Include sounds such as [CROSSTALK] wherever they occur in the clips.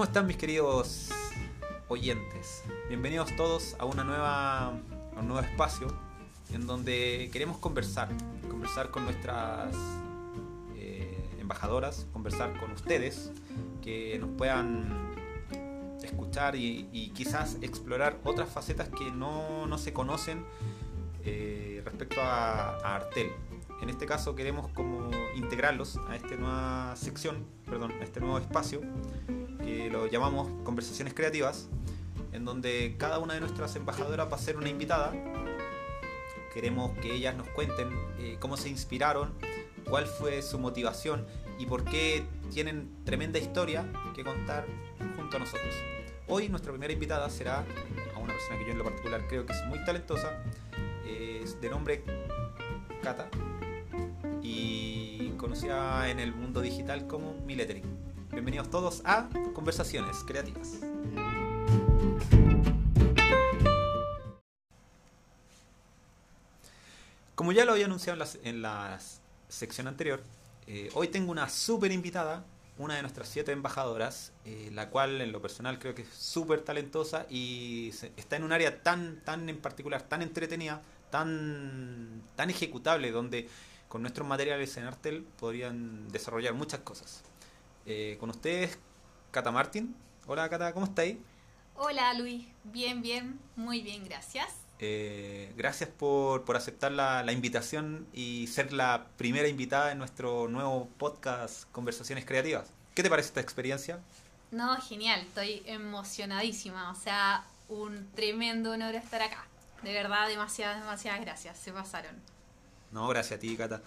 ¿Cómo están mis queridos oyentes? Bienvenidos todos a una nueva a un nuevo espacio en donde queremos conversar, conversar con nuestras eh, embajadoras, conversar con ustedes, que nos puedan escuchar y, quizás explorar otras facetas que no, no se conocen eh, respecto a, a Artel. En este caso queremos como integrarlos a esta nueva sección, perdón, a este nuevo espacio que lo llamamos conversaciones creativas, en donde cada una de nuestras embajadoras va a ser una invitada. Queremos que ellas nos cuenten eh, cómo se inspiraron, cuál fue su motivación y por qué tienen tremenda historia que contar junto a nosotros. Hoy nuestra primera invitada será a una persona que yo en lo particular creo que es muy talentosa, es de nombre Cata y conocida en el mundo digital como Milletering. Bienvenidos todos a Conversaciones Creativas. Como ya lo había anunciado en la, sección anterior, eh, hoy tengo una súper invitada, una de nuestras siete embajadoras, eh, la cual en lo personal creo que es súper talentosa y está en un área tan, tan en particular, tan entretenida, tan, tan ejecutable, donde con nuestros materiales en Artel podrían desarrollar muchas cosas. Eh, con ustedes, Cata Martín. Hola Cata, ¿cómo estáis? Hola Luis, bien, bien, muy bien, gracias. Eh, gracias por, aceptar la, la, invitación y ser la primera invitada en nuestro nuevo podcast Conversaciones Creativas. ¿Qué te parece esta experiencia? No, genial, estoy emocionadísima, o sea, un tremendo honor estar acá. De verdad, demasiadas, demasiadas gracias, se pasaron. No, gracias a ti, Cata.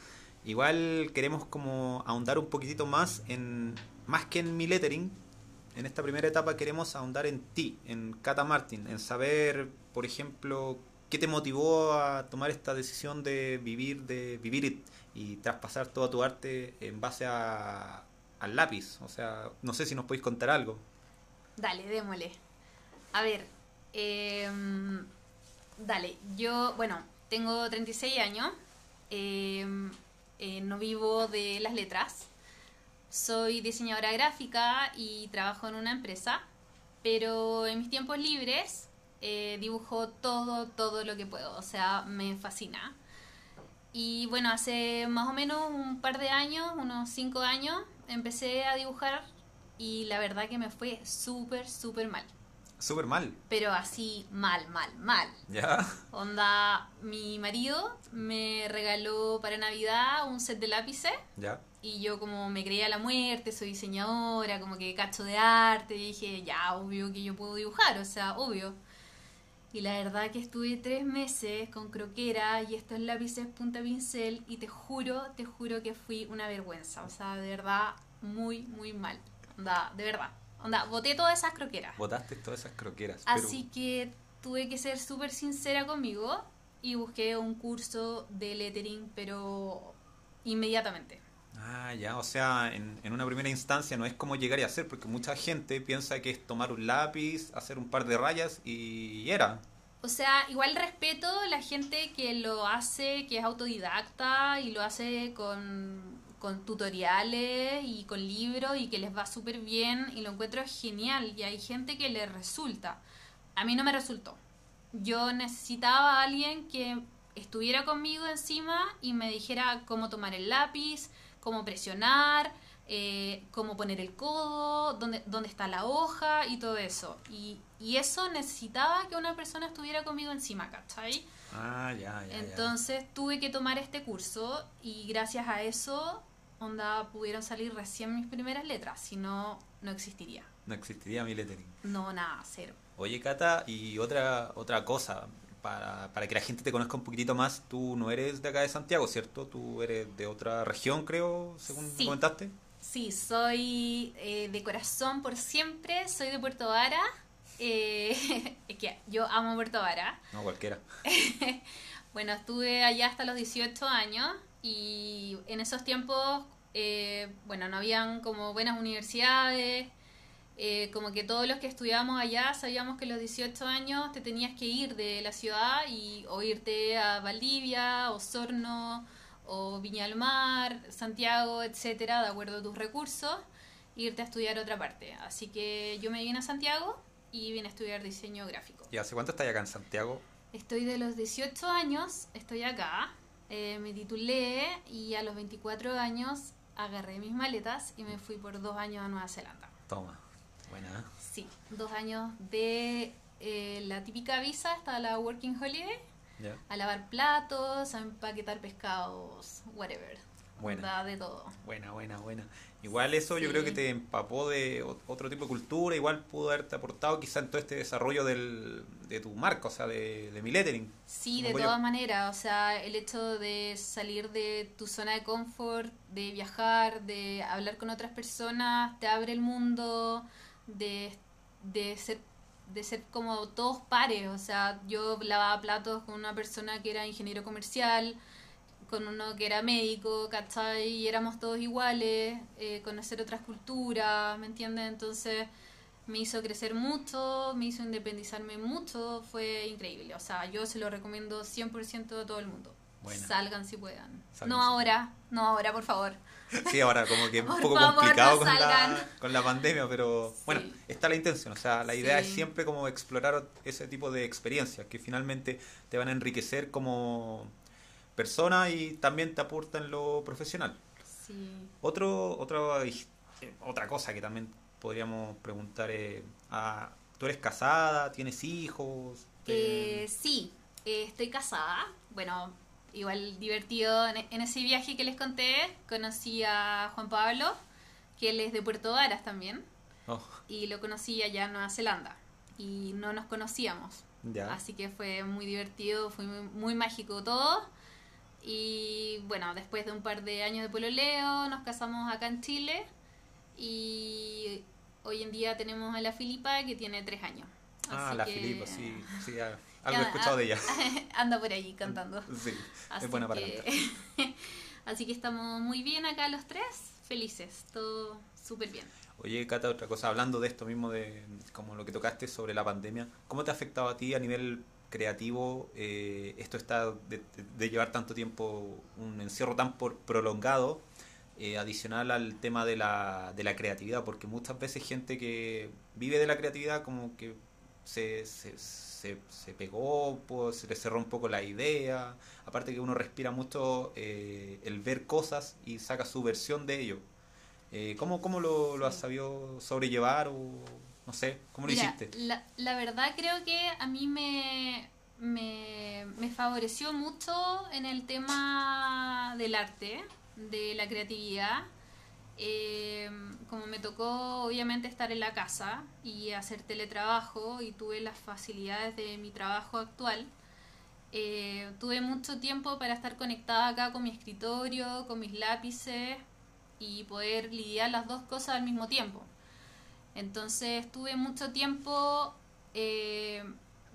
Igual queremos como ahondar un poquitito más en, más que en mi lettering, en esta primera etapa queremos ahondar en ti, en Cata Martin, en saber, por ejemplo, qué te motivó a tomar esta decisión de vivir, de vivir y, traspasar todo tu arte en base a, al lápiz. O sea, no sé si nos podéis contar algo. Dale, démosle. A ver, em, dale, yo, bueno, tengo 36 años Em, eh, no vivo de las letras. Soy diseñadora gráfica y trabajo en una empresa, pero en mis tiempos libres eh, dibujo todo, todo lo que puedo, o sea, me fascina. Y bueno, hace más o menos un par de años, unos cinco años, empecé a dibujar y la verdad que me fue súper, súper mal. Súper mal. Pero así, mal, mal, mal. ¿Ya? Onda, mi marido me regaló para Navidad un set de lápices. ¿Ya? Y yo como me creía la muerte, soy diseñadora, como que cacho de arte, y dije, ya, obvio que yo puedo dibujar, o sea, obvio. Y la verdad que estuve tres meses con croquera y estos lápices punta pincel y te juro, te juro que fui una vergüenza. O sea, de verdad, muy, muy mal. Onda, de verdad. Onda, boté todas esas croqueras. Botaste todas esas croqueras. Así que tuve que ser súper sincera conmigo y busqué un curso de lettering, pero inmediatamente. Ah, ya, o sea, en, en, una primera instancia no es como llegar y hacer, porque mucha gente piensa que es tomar un lápiz, hacer un par de rayas y era. O sea, igual respeto la gente que lo hace, que es autodidacta y lo hace con con tutoriales y con libros y que les va súper bien y lo encuentro genial y hay gente que le resulta. A mí no me resultó. Yo necesitaba a alguien que estuviera conmigo encima y me dijera cómo tomar el lápiz, cómo presionar, eh, cómo poner el codo, dónde, dónde está la hoja y todo eso. Y, y, eso necesitaba que una persona estuviera conmigo encima, ¿cachai? Ah, ya, ya. Entonces tuve que tomar este curso y gracias a eso onda pudieron salir recién mis primeras letras, si no, no existiría. No existiría mi lettering. No, nada, cero. Oye, Cata, y otra, otra cosa, para, para que la gente te conozca un poquitito más, tú no eres de acá de Santiago, ¿cierto? Tú eres de otra región, creo, según comentaste. Sí, soy eh, de corazón por siempre, soy de Puerto Vara. Eh, [LAUGHS] es que yo amo Puerto Vara. No, cualquiera. [LAUGHS] bueno, estuve allá hasta los 18 años y en esos tiempos eh, bueno, no habían como buenas universidades, eh, como que todos los que estudiábamos allá sabíamos que a los 18 años te tenías que ir de la ciudad y o irte a Valdivia, Osorno, o Viña del Mar, Santiago, etcétera, de acuerdo a tus recursos. irte a estudiar a otra parte. Así que yo me vine a Santiago y vine a estudiar diseño gráfico. ¿Y hace cuánto estás acá en Santiago? Estoy de los 18 años, estoy acá, eh, me titulé y a los 24 años agarré mis maletas y me fui por dos años a Nueva Zelanda. Toma, buena. Sí, dos años de eh, la típica visa hasta la Working Holiday, a lavar platos, a empaquetar pescados, whatever. Buena. Da de todo. Buena, buena, buena. Igual eso yo creo que te empapó de ot- otro tipo de cultura, igual pudo haberte aportado quizá en todo este desarrollo del, de tu marca, o sea, de, de mi lettering. Sí, de todas maneras, o sea, el hecho de salir de tu zona de confort, de viajar, de hablar con otras personas, te abre el mundo, de, de ser de ser como todos pares, o sea, yo lavaba platos con una persona que era ingeniero comercial, con uno que era médico, ¿cachai? Y éramos todos iguales, eh, conocer otras culturas, ¿me entiendes? Entonces me hizo crecer mucho, me hizo independizarme mucho, fue increíble. O sea, yo se lo recomiendo 100% a todo el mundo. Salgan si puedan. Salgan no si ahora, no ahora, por favor. Sí, ahora como que es [LAUGHS] un poco favor, complicado no con, la, con la pandemia, pero bueno, está la intención. O sea, la idea Sí. es siempre como explorar ese tipo de experiencias que finalmente te van a enriquecer como persona y también te aportan lo profesional. Sí. Otro, otro, eh, otra cosa que también podríamos preguntar es, ah, ¿tú eres casada? ¿Tienes hijos? Eh, sí, eh, estoy casada. Bueno, igual divertido. En, en ese viaje que les conté, conocí a Juan Pablo, que él es de Puerto Varas también. Oh, Y lo conocí allá en Nueva Zelanda. Y no nos conocíamos. ya. Así que fue muy divertido, fue muy, muy mágico todo. Y bueno, después de un par de años de pololeo, nos casamos acá en Chile. Y hoy en día tenemos a la Filipa que tiene tres años. Ah, Así la que- Filipa, sí, sí, [LAUGHS] algo he escuchado de ella. [LAUGHS] Anda por ahí cantando. Sí, Así es buena para que- cantar. [LAUGHS] Así que estamos muy bien acá los tres, felices, todo súper bien. Oye, Cata, otra cosa, hablando de esto mismo, de como lo que tocaste sobre la pandemia, ¿cómo te ha afectado a ti a nivel creativo eh, esto está de, llevar tanto tiempo, un encierro tan por- prolongado, eh, adicional al tema de la, de la creatividad? Porque muchas veces gente que vive de la creatividad como que se, se, se, se pegó, pues, se le cerró un poco la idea, aparte que uno respira mucho eh, el ver cosas y saca su versión de ello. ¿Cómo, cómo lo, lo has sabido sobrellevar o no sé, cómo lo Mira, hiciste? La, la verdad creo que a mí me, me, me favoreció mucho en el tema del arte, de la creatividad. Eh, como me tocó obviamente estar en la casa y hacer teletrabajo y tuve las facilidades de mi trabajo actual, eh, tuve mucho tiempo para estar conectada acá con mi escritorio, con mis lápices y poder lidiar las dos cosas al mismo tiempo. Entonces tuve mucho tiempo eh,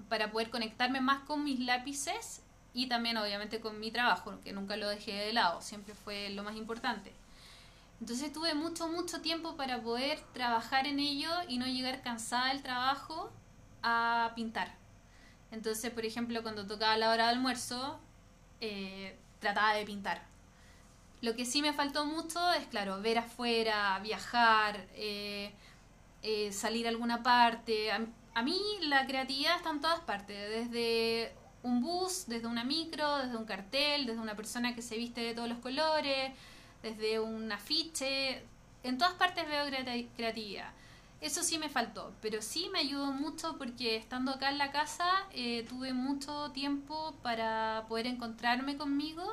para poder conectarme más con mis lápices y también obviamente con mi trabajo, que nunca lo dejé de lado, siempre fue lo más importante. Entonces tuve mucho, mucho tiempo para poder trabajar en ello y no llegar cansada del trabajo a pintar. Entonces, por ejemplo, cuando tocaba la hora de almuerzo, eh, trataba de pintar. Lo que sí me faltó mucho es, claro, ver afuera, viajar, eh, eh, salir a alguna parte. A, mí la creatividad está en todas partes, desde un bus, desde una micro, desde un cartel, desde una persona que se viste de todos los colores, desde un afiche. En todas partes veo creati- creatividad. Eso sí me faltó, pero sí me ayudó mucho porque estando acá en la casa eh, tuve mucho tiempo para poder encontrarme conmigo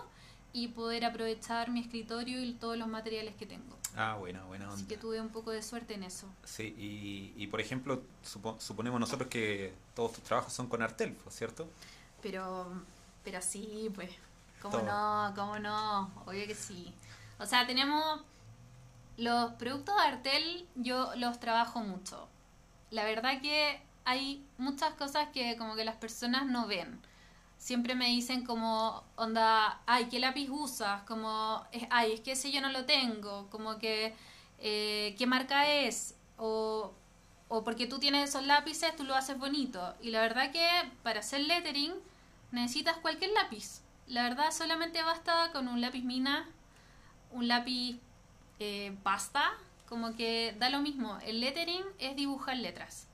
y poder aprovechar mi escritorio y todos los materiales que tengo. Ah, buena, buena Así que tuve un poco de suerte en eso. Sí, y, y por ejemplo, supo- suponemos nosotros que todos tus trabajos son con Artel, pues, ¿cierto? Pero, pero sí, pues, ¿cómo Todo. no? ¿Cómo no? Obvio que sí. O sea, tenemos los productos de Artel, yo los trabajo mucho. La verdad que hay muchas cosas que como que las personas no ven. Siempre me dicen como, onda, ay, ¿qué lápiz usas? Como, ay, es que ese yo no lo tengo. Como que, eh, ¿qué marca es? O, o porque tú tienes esos lápices, tú lo haces bonito. Y la verdad que para hacer lettering necesitas cualquier lápiz. La verdad solamente basta con un lápiz mina, un lápiz eh, pasta como que da lo mismo. El lettering es dibujar letras.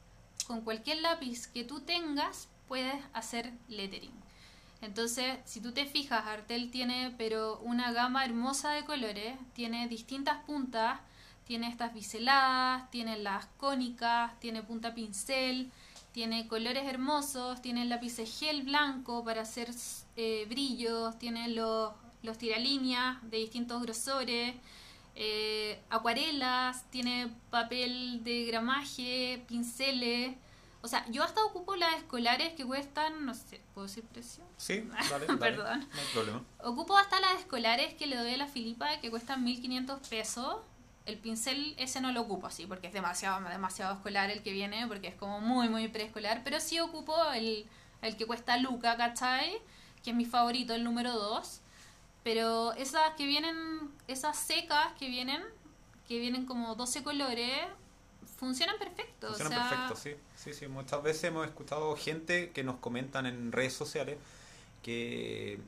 Con cualquier lápiz que tú tengas, puedes hacer lettering. Entonces, si tú te fijas, Artel tiene pero una gama hermosa de colores, tiene distintas puntas, tiene estas biseladas, tiene las cónicas, tiene punta pincel, tiene colores hermosos, tiene lápices gel blanco para hacer eh, brillos, tiene los, los tiralíneas de distintos grosores, eh, acuarelas, tiene papel de gramaje, pinceles. O sea, yo hasta ocupo las escolares que cuestan, no sé, ¿puedo decir precio? Sí, [LAUGHS] dale, dale, Perdón. no hay problema. Ocupo hasta las escolares que le doy a la Filipa que cuestan 1500 pesos. El pincel ese no lo ocupo así porque es demasiado demasiado escolar el que viene porque es como muy muy preescolar, pero sí ocupo el, el que cuesta Luca, ¿cachai? Que es mi favorito, el número 2. Pero esas que vienen, esas secas que vienen, que vienen como 12 colores, funcionan perfecto. Funciona o sea, perfecto, sí. Sí, sí. Muchas veces hemos escuchado gente que nos comentan en redes sociales que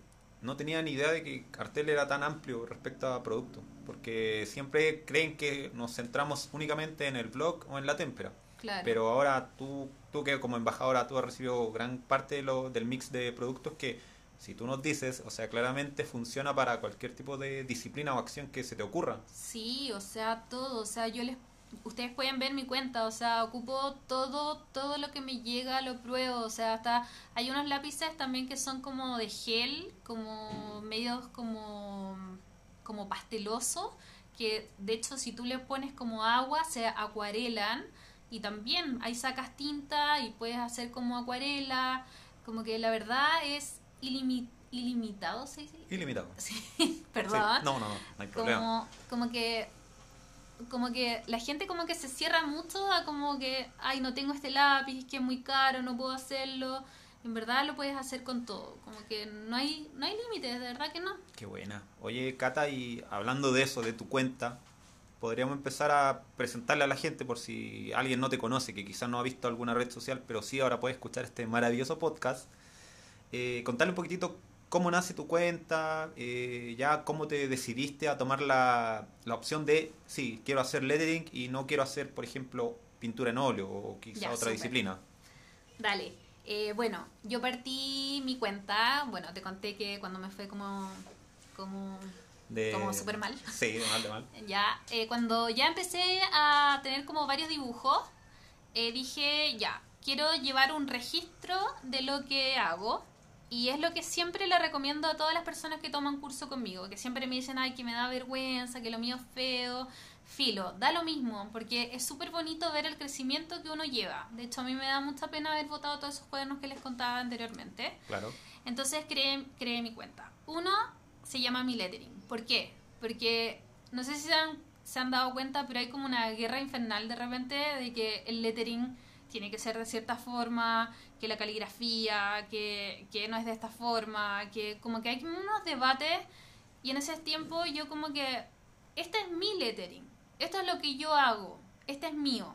no tenían idea de que Cartel era tan amplio respecto a productos. Porque siempre creen que nos centramos únicamente en el blog o en la témpera. Claro. Pero ahora tú, tú que como embajadora tú has recibido gran parte de lo, del mix de productos que si tú nos dices, o sea, claramente funciona para cualquier tipo de disciplina o acción que se te ocurra. Sí, o sea, todo, o sea, yo les ustedes pueden ver mi cuenta, o sea, ocupo todo todo lo que me llega, lo pruebo, o sea, hasta hay unos lápices también que son como de gel, como medios como como pastelosos, que de hecho si tú le pones como agua se acuarelan y también ahí sacas tinta y puedes hacer como acuarela, como que la verdad es ilimi- ilimitado, ¿se dice? Ilimitado. [LAUGHS] Sí, perdón Sí. No, no, no, no hay problema. como, como que como que la gente como que se cierra mucho a como que ay no tengo este lápiz que es muy caro no puedo hacerlo en verdad lo puedes hacer con todo como que no hay no hay límites de verdad que no Qué buena. Oye, Cata, y hablando de eso, de tu cuenta, podríamos empezar a presentarle a la gente por si alguien no te conoce, que quizás no ha visto alguna red social, pero sí ahora puede escuchar este maravilloso podcast. Eh, contarle un poquitito cómo nace tu cuenta, eh, ya cómo te decidiste a tomar la, la opción de, sí, quiero hacer lettering y no quiero hacer, por ejemplo, pintura en óleo o quizá Ya, otra súper. disciplina. dale Eh, bueno yo partí mi cuenta bueno te conté que cuando me fue como como De... Como súper mal. [LAUGHS] Sí, de mal, de mal. [LAUGHS] Ya, eh, cuando ya empecé a tener como varios dibujos, eh, dije, ya, quiero llevar un registro de lo que hago. Y es lo que siempre le recomiendo a todas las personas que toman curso conmigo, que siempre me dicen, ay, que me da vergüenza, que lo mío es feo. Filo, da lo mismo, porque es súper bonito ver el crecimiento que uno lleva. De hecho, a mí me da mucha pena haber votado todos esos cuadernos que les contaba anteriormente. Claro. Entonces creé, creé mi cuenta. Uno se llama mi lettering. ¿Por qué? Porque no sé si se han, se han dado cuenta, pero hay como una guerra infernal de repente de que el lettering tiene que ser de cierta forma, que la caligrafía, que, que no es de esta forma, que como que hay unos debates y en ese tiempo yo como que, este es mi lettering, esto es lo que yo hago, este es mío.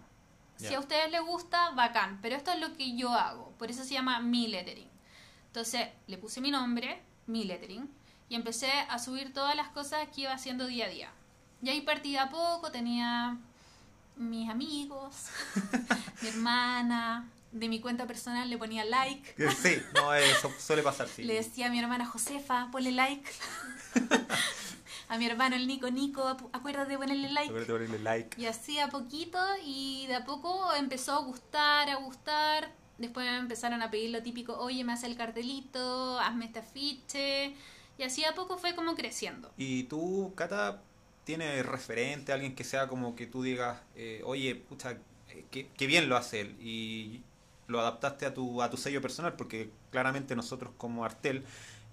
Si a ustedes les gusta, bacán, pero esto es lo que yo hago, por eso se llama mi lettering. Entonces le puse mi nombre, mi lettering, y empecé a subir todas las cosas que iba haciendo día a día. Y ahí partí de a poco, tenía mis amigos, [LAUGHS] mi hermana, de mi cuenta personal le ponía like. Sí, no, eso suele pasar, sí. Le decía a mi hermana Josefa, ponle like. [LAUGHS] a mi hermano el Nico, Nico, acuérdate de ponerle like. Acuérdate de ponerle like. Y así a poquito y de a poco empezó a gustar, a gustar. Después me empezaron a pedir lo típico, oye, me hace el cartelito, hazme este afiche. Y así a poco fue como creciendo. ¿Y tú, Cata, tienes referente, alguien que sea como que tú digas, eh, oye, pucha, eh, qué, bien lo hace él? Y lo adaptaste a tu, a tu sello personal, porque claramente nosotros como Artel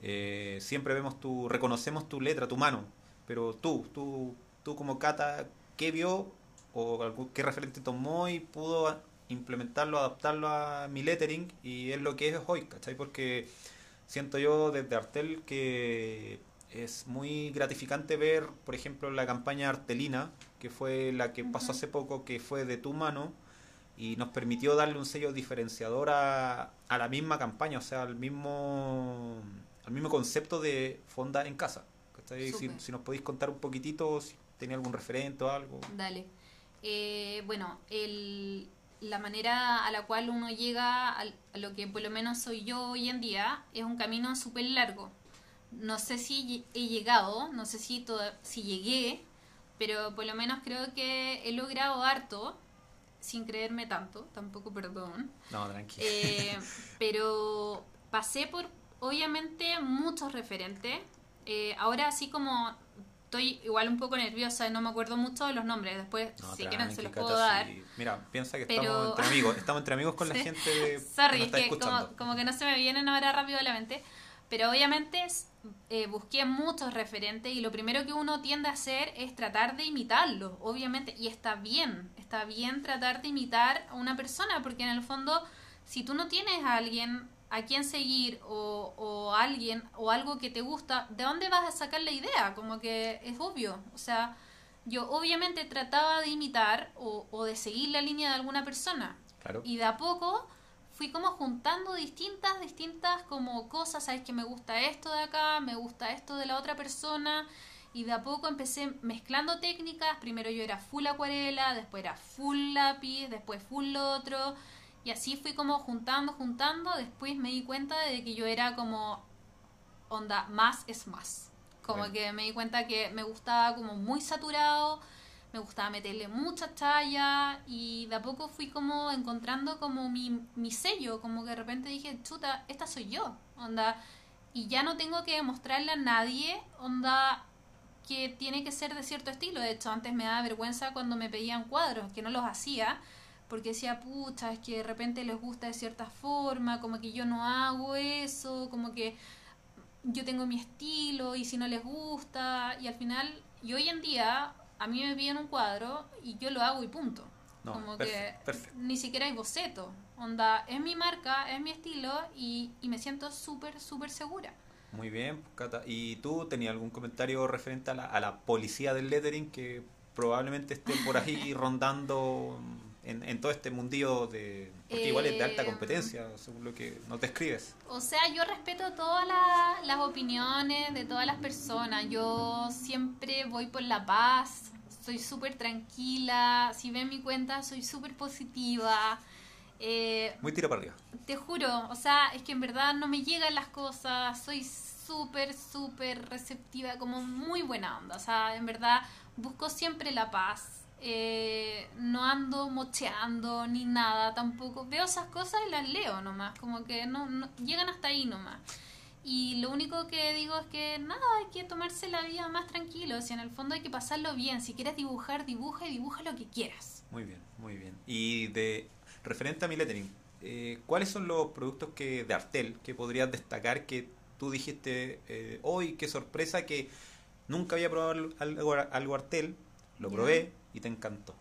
eh, siempre vemos tu, reconocemos tu letra, tu mano. Pero tú, tú, tú como Cata, ¿qué vio o qué referente tomó y pudo implementarlo, adaptarlo a mi lettering? Y es lo que es hoy, ¿cachai? Porque siento yo desde Artel que es muy gratificante ver, por ejemplo, la campaña Artelina, que fue la que pasó hace poco, que fue de tu mano, y nos permitió darle un sello diferenciador a, a la misma campaña, o sea, al mismo, al mismo concepto de fonda en casa. Si, si nos podéis contar un poquitito, si tenía algún referente o algo. Dale. eh, bueno, el, la manera a la cual uno llega a, a lo que por lo menos soy yo hoy en día es un camino súper largo. No sé si he llegado, no sé si, toda- si llegué, pero por lo menos creo que he logrado harto, sin creerme tanto, tampoco perdón. No, tranquilo. Eh, pero pasé por, obviamente, muchos referentes. Eh, ahora, así como estoy igual un poco nerviosa y no me acuerdo mucho de los nombres, después, No, si quieren, se los puedo dar. sí. Mira, piensa que Pero- estamos entre [LAUGHS] amigos. Estamos entre amigos con la gente que Sorry, es que como, como que no se me vienen ahora rápido a la mente. Pero obviamente es- eh, busqué muchos referentes y lo primero que uno tiende a hacer es tratar de imitarlos, obviamente. Y está bien, está bien tratar de imitar a una persona, porque en el fondo, si tú no tienes a alguien a quien seguir o, o alguien o algo que te gusta, ¿de dónde vas a sacar la idea? Como que es obvio. O sea, yo obviamente trataba de imitar o, o de seguir la línea de alguna persona. Claro. Y de a poco fui como juntando distintas, distintas como cosas, sabes que me gusta esto de acá, me gusta esto de la otra persona, y de a poco empecé mezclando técnicas, primero yo era full acuarela, después era full lápiz, después full lo otro, y así fui como juntando, juntando, después me di cuenta de que yo era como onda, más es más. Como Bueno. que me di cuenta que me gustaba como muy saturado, me gustaba meterle mucha talla y de a poco fui como encontrando como mi, mi sello, como que de repente dije, chuta, esta soy yo, onda, y ya no tengo que demostrarle a nadie, onda, que tiene que ser de cierto estilo. De hecho, antes me daba vergüenza cuando me pedían cuadros, que no los hacía, porque decía, pucha, es que de repente les gusta de cierta forma, como que yo no hago eso, como que yo tengo mi estilo y si no les gusta, y al final, y hoy en día, a mí me piden un cuadro y yo lo hago y punto. No, como perfe- que perfecto. ni siquiera hay boceto. Onda, es mi marca, es mi estilo y, y me siento súper, súper segura. Muy bien, Cata. ¿Y tú tenías algún comentario referente a la, a la policía del lettering que probablemente esté por ahí [LAUGHS] rondando en, en todo este mundillo de... Porque igual es de alta Eh, competencia, según lo que nos describes. O sea, yo respeto todas la- las opiniones de todas las personas. Yo siempre voy por la paz, soy súper tranquila. Si ven mi cuenta, soy súper positiva. Eh, Muy tira para arriba. te juro, o sea, es que en verdad no me llegan las cosas, soy súper, súper receptiva, como muy buena onda, o sea, en verdad busco siempre la paz, eh, no ando mocheando ni nada tampoco, veo esas cosas y las leo nomás, como que no, no llegan hasta ahí nomás. Y lo único que digo es que nada, hay que tomarse la vida más tranquilo, si en el fondo hay que pasarlo bien, si quieres dibujar, dibuja y dibuja lo que quieras. Muy bien, muy bien. Y de referente a mi lettering, eh, ¿cuáles son los productos que de Artel que podrías destacar que tú dijiste eh, hoy, qué sorpresa que nunca había probado algo, algo Artel, lo probé y te encantó?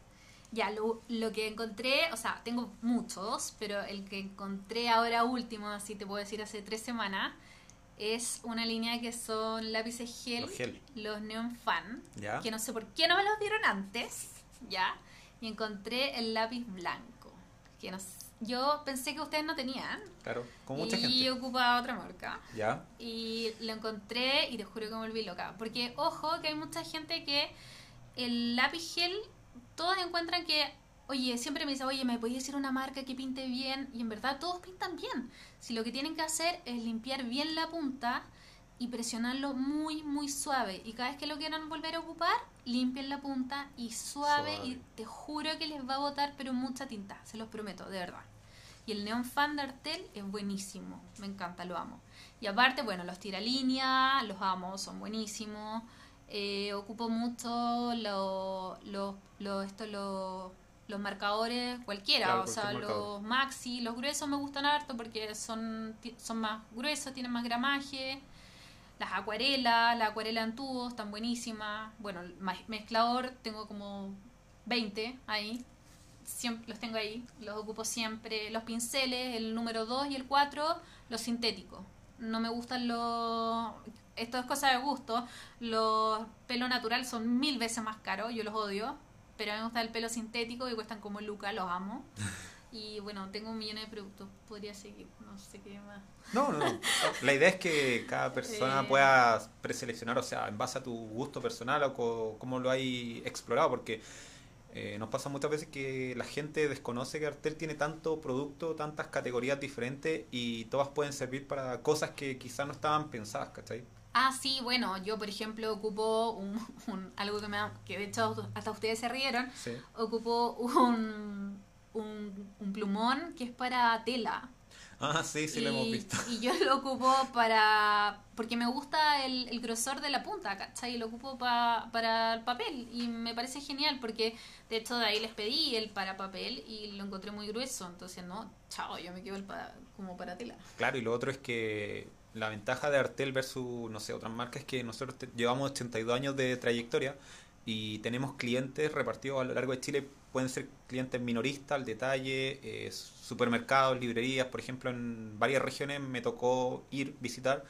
Ya, lo, lo que encontré, o sea, tengo muchos, pero el que encontré ahora último, así te puedo decir hace tres semanas, es una línea que son lápices gel, Los gel. los Neon Fan, ¿Ya? que no sé por qué no me los dieron antes, ¿ya? Y encontré el lápiz blanco, que no s- yo pensé que ustedes no tenían, Claro, con mucha y gente. ocupaba otra marca. ¿Ya? Y lo encontré y te juro que me volví loca. Porque, ojo, que hay mucha gente que el lápiz gel, todos encuentran que, oye, siempre me dice, oye, ¿me podías decir una marca que pinte bien? Y en verdad todos pintan bien. Si lo que tienen que hacer es limpiar bien la punta y presionarlo muy, muy suave. Y cada vez que lo quieran volver a ocupar, limpien la punta y suave, Suave. y te juro que les va a botar, pero mucha tinta, se los prometo, de verdad. Y el Neon Fan de Artel es buenísimo, me encanta, lo amo. Y aparte, bueno, los tiralínea, los amo, son buenísimos. Eh, ocupo mucho los lo, lo- esto, lo- los marcadores, cualquiera, Claro, o sea, marcador. los maxi, los gruesos me gustan harto porque son, son más gruesos, tienen más gramaje. Las acuarelas, la acuarela en tubos, están buenísimas. Bueno, el mezclador, tengo como 20 ahí. Siempre, los tengo ahí, los ocupo siempre. Los pinceles, el número 2 y el 4, los sintéticos. No me gustan los... Esto es cosa de gusto. Los pelo natural son mil veces más caros, yo los odio. Pero a mí me gusta el pelo sintético y cuestan como lucas, los amo. [LAUGHS] Y bueno, tengo un millón de productos. Podría seguir, no sé qué más. No, no, no. La idea es que cada persona Eh. pueda preseleccionar, o sea, en base a tu gusto personal o co- cómo lo hay explorado, porque Eh, nos pasa muchas veces que la gente desconoce que Artel tiene tanto producto, tantas categorías diferentes y todas pueden servir para cosas que quizás no estaban pensadas, ¿cachai? Ah, sí, bueno, yo por ejemplo ocupo un, [LAUGHS] un- algo que me da- que de hecho hasta ustedes se rieron, Sí. ocupo un, un, un plumón que es para tela. Ah, sí, sí, lo hemos visto. Y yo lo ocupo para. porque me gusta el, el grosor de la punta, ¿cachai? Y lo ocupo pa- para el papel. Y me parece genial porque, de hecho, de ahí les pedí el para papel y lo encontré muy grueso. Entonces, no, chao, yo me quedo el para, como para tela. Claro, y lo otro es que la ventaja de Artel versus, no sé, otras marcas es que nosotros te- llevamos 82 años de trayectoria y tenemos clientes repartidos a lo largo de Chile. Pueden ser clientes minoristas, al detalle, eh, supermercados, librerías. Por ejemplo, en varias regiones me tocó ir, visitar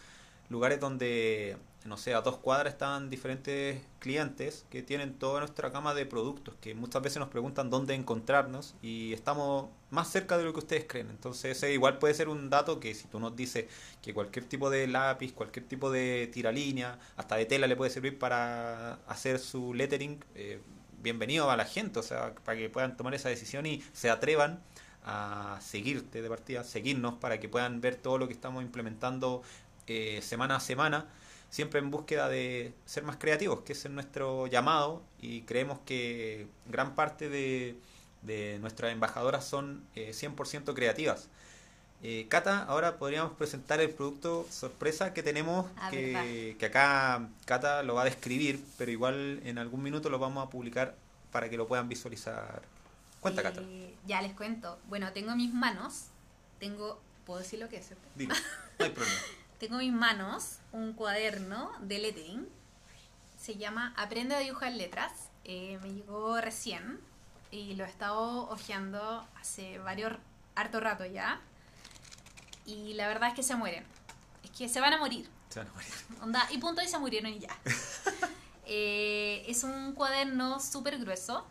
lugares donde, no sé, a dos cuadras estaban diferentes clientes que tienen toda nuestra gama de productos, que muchas veces nos preguntan dónde encontrarnos y estamos más cerca de lo que ustedes creen. Entonces, ese igual puede ser un dato que si tú nos dices que cualquier tipo de lápiz, cualquier tipo de tiralínea, hasta de tela le puede servir para hacer su lettering, eh, bienvenido a la gente, o sea, para que puedan tomar esa decisión y se atrevan a seguirte de partida, seguirnos para que puedan ver todo lo que estamos implementando eh, semana a semana, siempre en búsqueda de ser más creativos, que ese es nuestro llamado y creemos que gran parte de, de nuestras embajadoras son eh, 100% creativas. Eh, Cata, ahora podríamos presentar el producto sorpresa que tenemos, Ah, que, que acá Cata lo va a describir, pero igual en algún minuto lo vamos a publicar para que lo puedan visualizar. Cuenta, Cata. Eh, ya les cuento. Bueno, tengo en mis manos. Tengo. ¿Puedo decir lo que es? Dilo, no hay problema. [LAUGHS] Tengo en mis manos un cuaderno de lettering. Se llama Aprende a dibujar letras. Eh, me llegó recién y lo he estado hojeando hace varios harto rato ya. Y la verdad es que se mueren. Es que se van a morir. Se van a morir. [LAUGHS] Onda, y punto y se murieron y ya. [LAUGHS] Eh, es un cuaderno súper grueso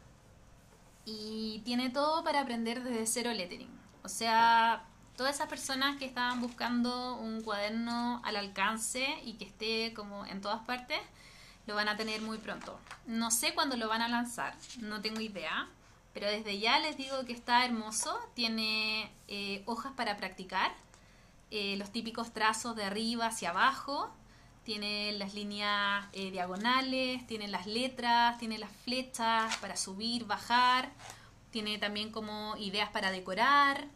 y tiene todo para aprender desde cero lettering. O sea, todas esas personas que estaban buscando un cuaderno al alcance y que esté como en todas partes, lo van a tener muy pronto. No sé cuándo lo van a lanzar, no tengo idea, pero desde ya les digo que está hermoso, tiene eh, hojas para practicar, eh, los típicos trazos de arriba hacia abajo, tiene las líneas eh, diagonales, tiene las letras, tiene las flechas para subir, bajar, tiene también como ideas para decorar,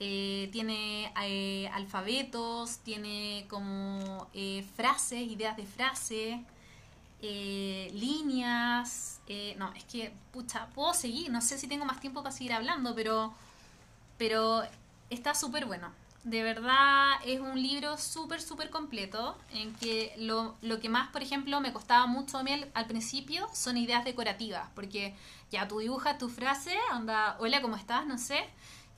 eh, tiene eh, alfabetos, tiene como eh, frases, ideas de frase, eh, líneas. eh, no, es que, pucha, puedo seguir, no sé si tengo más tiempo para seguir hablando, pero, pero está súper bueno. De verdad es un libro súper, súper completo en que lo, lo que más, por ejemplo, me costaba mucho a mí al, al principio son ideas decorativas, porque ya tú dibujas tu frase, onda, hola, ¿cómo estás? No sé,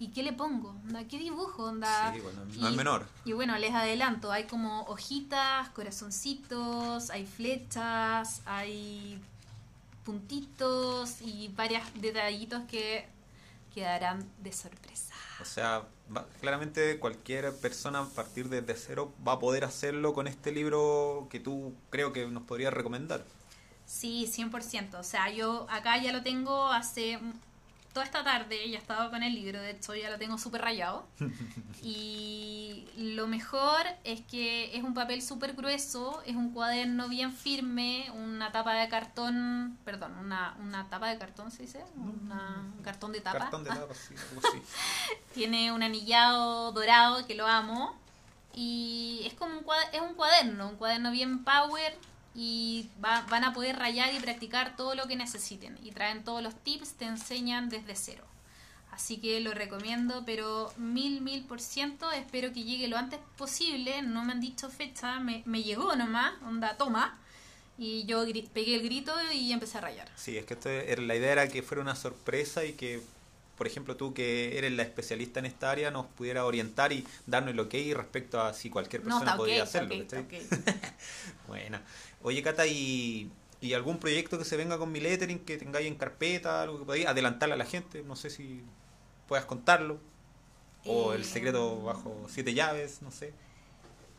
¿y qué le pongo? Onda, ¿Qué dibujo? Onda, Sí, bueno, no es menor. y bueno, les adelanto, hay como hojitas, corazoncitos, hay flechas, hay puntitos y varios detallitos que quedarán de sorpresa. O sea, va- claramente cualquier persona a partir de, de cero va a poder hacerlo con este libro que tú creo que nos podrías recomendar. Sí, 100%. O sea, yo acá ya lo tengo hace toda esta tarde, ya estaba con el libro, de hecho ya lo tengo súper rayado. [LAUGHS] Y lo mejor es que es un papel súper grueso, es un cuaderno bien firme, una tapa de cartón, perdón, una, una tapa de cartón se dice, una, un cartón de tapa. Cartón de tapa, [LAUGHS] sí, algo así. tiene un anillado dorado que lo amo. Y es como un cuaderno, es un cuaderno, un cuaderno bien power. Y va- van a poder rayar y practicar todo lo que necesiten. Y traen todos los tips, te enseñan desde cero. Así que lo recomiendo, pero mil, mil por ciento. Espero que llegue lo antes posible. No me han dicho fecha, me, me llegó nomás, onda, toma. Y yo pegué el grito y empecé a rayar. Sí, es que esto la idea era que fuera una sorpresa y que, por ejemplo, tú que eres la especialista en esta área nos pudiera orientar y darnos el ok respecto a si cualquier persona podría hacerlo. está. [LAUGHS] Oye, Cata, ¿y, ¿y algún proyecto que se venga con mi lettering que tengáis en carpeta, algo que podáis adelantarle a la gente? No sé si puedas contarlo. O el secreto bajo siete llaves, no sé.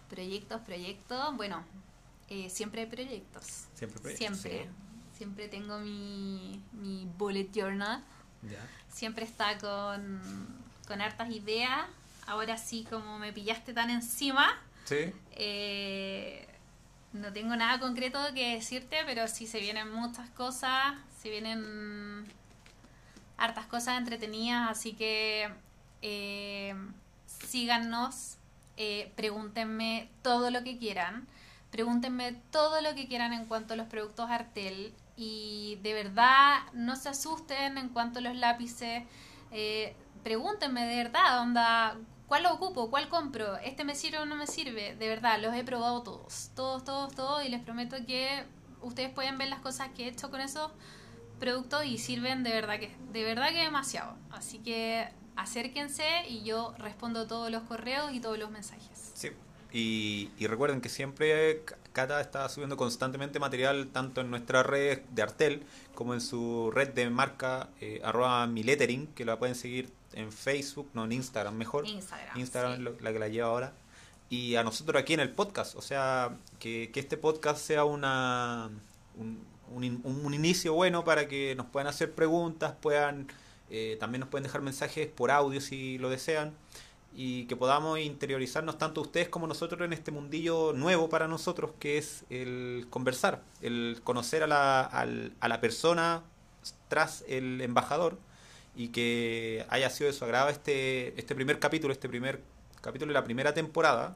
Proyectos, proyectos. Bueno, eh, siempre hay proyectos. Siempre proyectos, Siempre. sí. Siempre tengo mi, mi bullet journal. Siempre está con, con hartas ideas. Ahora sí, como me pillaste tan encima, Sí. eh, no tengo nada concreto que decirte, pero sí se vienen muchas cosas, se vienen hartas cosas entretenidas, así que eh, síganos, eh, pregúntenme todo lo que quieran, pregúntenme todo lo que quieran en cuanto a los productos Artel y de verdad no se asusten en cuanto a los lápices, eh, pregúntenme de verdad, onda, ¿cuál lo ocupo? ¿Cuál compro? ¿Este me sirve o no me sirve? De verdad, los he probado todos, todos, todos, todos y les prometo que ustedes pueden ver las cosas que he hecho con esos productos y sirven de verdad que de verdad que demasiado. Así que acérquense y yo respondo todos los correos y todos los mensajes. Sí. Y, y recuerden que siempre Cata está subiendo constantemente material tanto en nuestra red de Artel como en su red de marca eh, arroba milettering, que la pueden seguir en Facebook, no en Instagram mejor. Instagram, Instagram sí. lo- la que la lleva ahora. Y a nosotros aquí en el podcast, o sea, que, que este podcast sea una un, un un inicio bueno para que nos puedan hacer preguntas, puedan eh, también nos pueden dejar mensajes por audio si lo desean y que podamos interiorizarnos tanto ustedes como nosotros en este mundillo nuevo para nosotros que es el conversar, el conocer a la, a la persona tras el embajador y que haya sido de su agrado este, este primer capítulo, este primer capítulo de la primera temporada,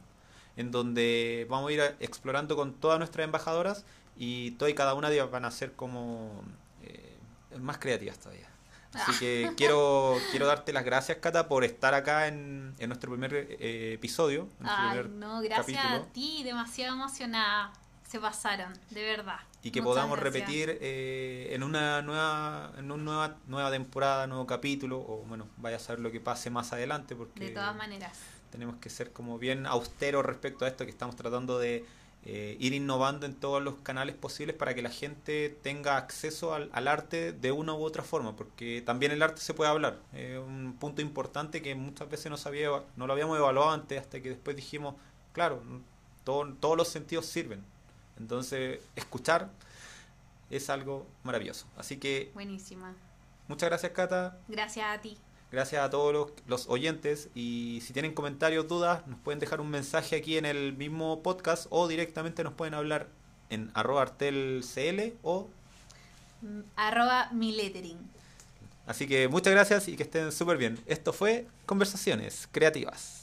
en donde vamos a ir explorando con todas nuestras embajadoras y todas y cada una de ellas van a ser como eh, más creativas todavía. Así que quiero, quiero darte las gracias, Cata, por estar acá en, en nuestro primer eh, episodio. en Ay, primer no, gracias capítulo. a ti, demasiado emocionada. Se pasaron, de verdad. y que Muchas podamos gracias. repetir eh, en una nueva en una nueva nueva temporada nuevo capítulo o bueno vaya a saber lo que pase más adelante porque De todas maneras. tenemos que ser como bien austeros respecto a esto que estamos tratando de eh, ir innovando en todos los canales posibles para que la gente tenga acceso al, al arte de una u otra forma porque también el arte se puede hablar es un punto importante que muchas veces no sabía no lo habíamos evaluado antes hasta que después dijimos claro todo- todos los sentidos sirven entonces, escuchar es algo maravilloso. Así que Buenísima. muchas gracias, Cata. Gracias a ti. Gracias a todos los, los oyentes. Y si tienen comentarios, dudas, nos pueden dejar un mensaje aquí en el mismo podcast o directamente nos pueden hablar en arroba artelcl o... Mm, Arroba mi lettering. Así que muchas gracias y que estén súper bien. Esto fue Conversaciones Creativas.